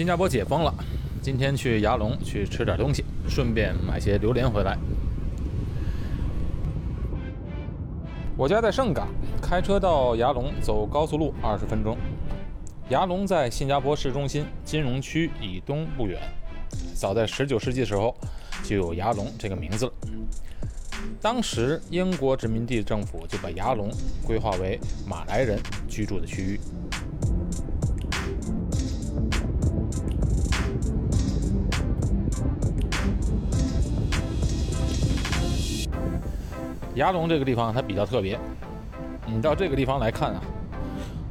新加坡解封了，今天去牙龙去吃点东西，顺便买些榴莲回来。我家在盛港，开车到牙龙走高速路二十分钟。牙龙在新加坡市中心金融区以东不远。早在19世纪时候，就有牙龙这个名字了。当时英国殖民地政府就把牙龙规划为马来人居住的区域。牙龙这个地方它比较特别，你到这个地方来看啊，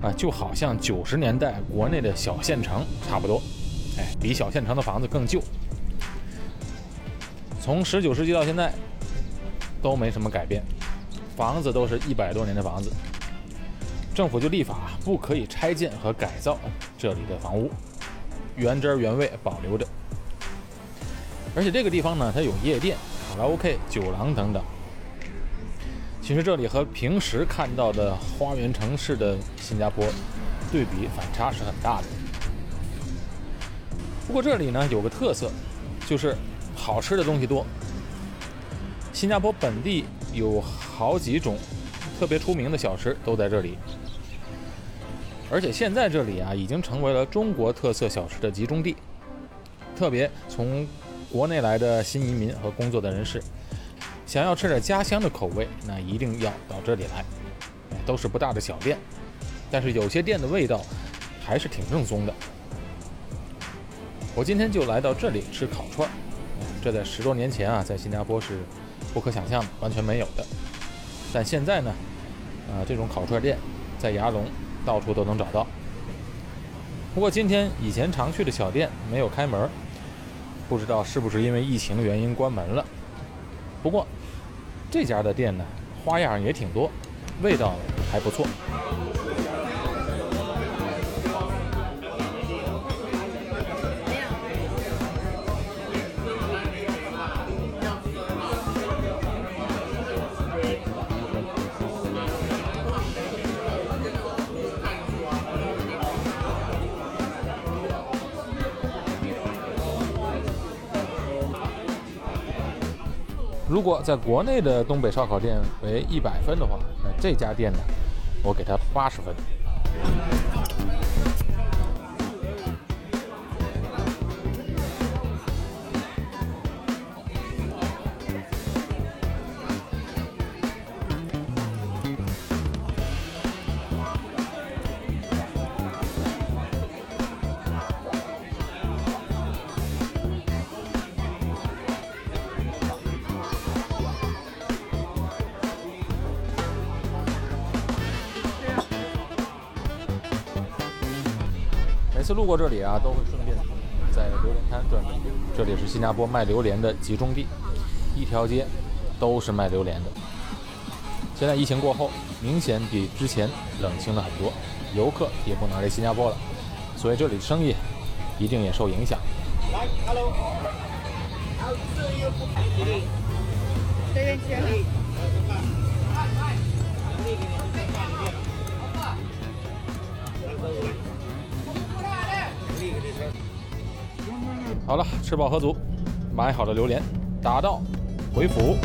啊，就好像九十年代国内的小县城差不多，哎，比小县城的房子更旧。从十九世纪到现在都没什么改变，房子都是一百多年的房子，政府就立法不可以拆建和改造这里的房屋，原汁原味保留着。而且这个地方呢，它有夜店、卡拉 OK、酒廊等等。其实这里和平时看到的花园城市的新加坡对比反差是很大的。不过这里呢有个特色，就是好吃的东西多。新加坡本地有好几种特别出名的小吃都在这里，而且现在这里啊已经成为了中国特色小吃的集中地。特别从国内来的新移民和工作的人士。想要吃点家乡的口味，那一定要到这里来。都是不大的小店，但是有些店的味道还是挺正宗的。我今天就来到这里吃烤串，这在十多年前啊，在新加坡是不可想象的，完全没有的。但现在呢，啊，这种烤串店在牙龙到处都能找到。不过今天以前常去的小店没有开门，不知道是不是因为疫情的原因关门了。不过。这家的店呢，花样也挺多，味道还不错。如果在国内的东北烧烤店为一百分的话，那这家店呢，我给它八十分。次路过这里啊，都会顺便在榴莲摊转转。这里是新加坡卖榴莲的集中地，一条街都是卖榴莲的。现在疫情过后，明显比之前冷清了很多，游客也不能来新加坡了，所以这里的生意一定也受影响。来，Hello，好，这又不便宜，这边请。好了，吃饱喝足，买好了榴莲，打道回府。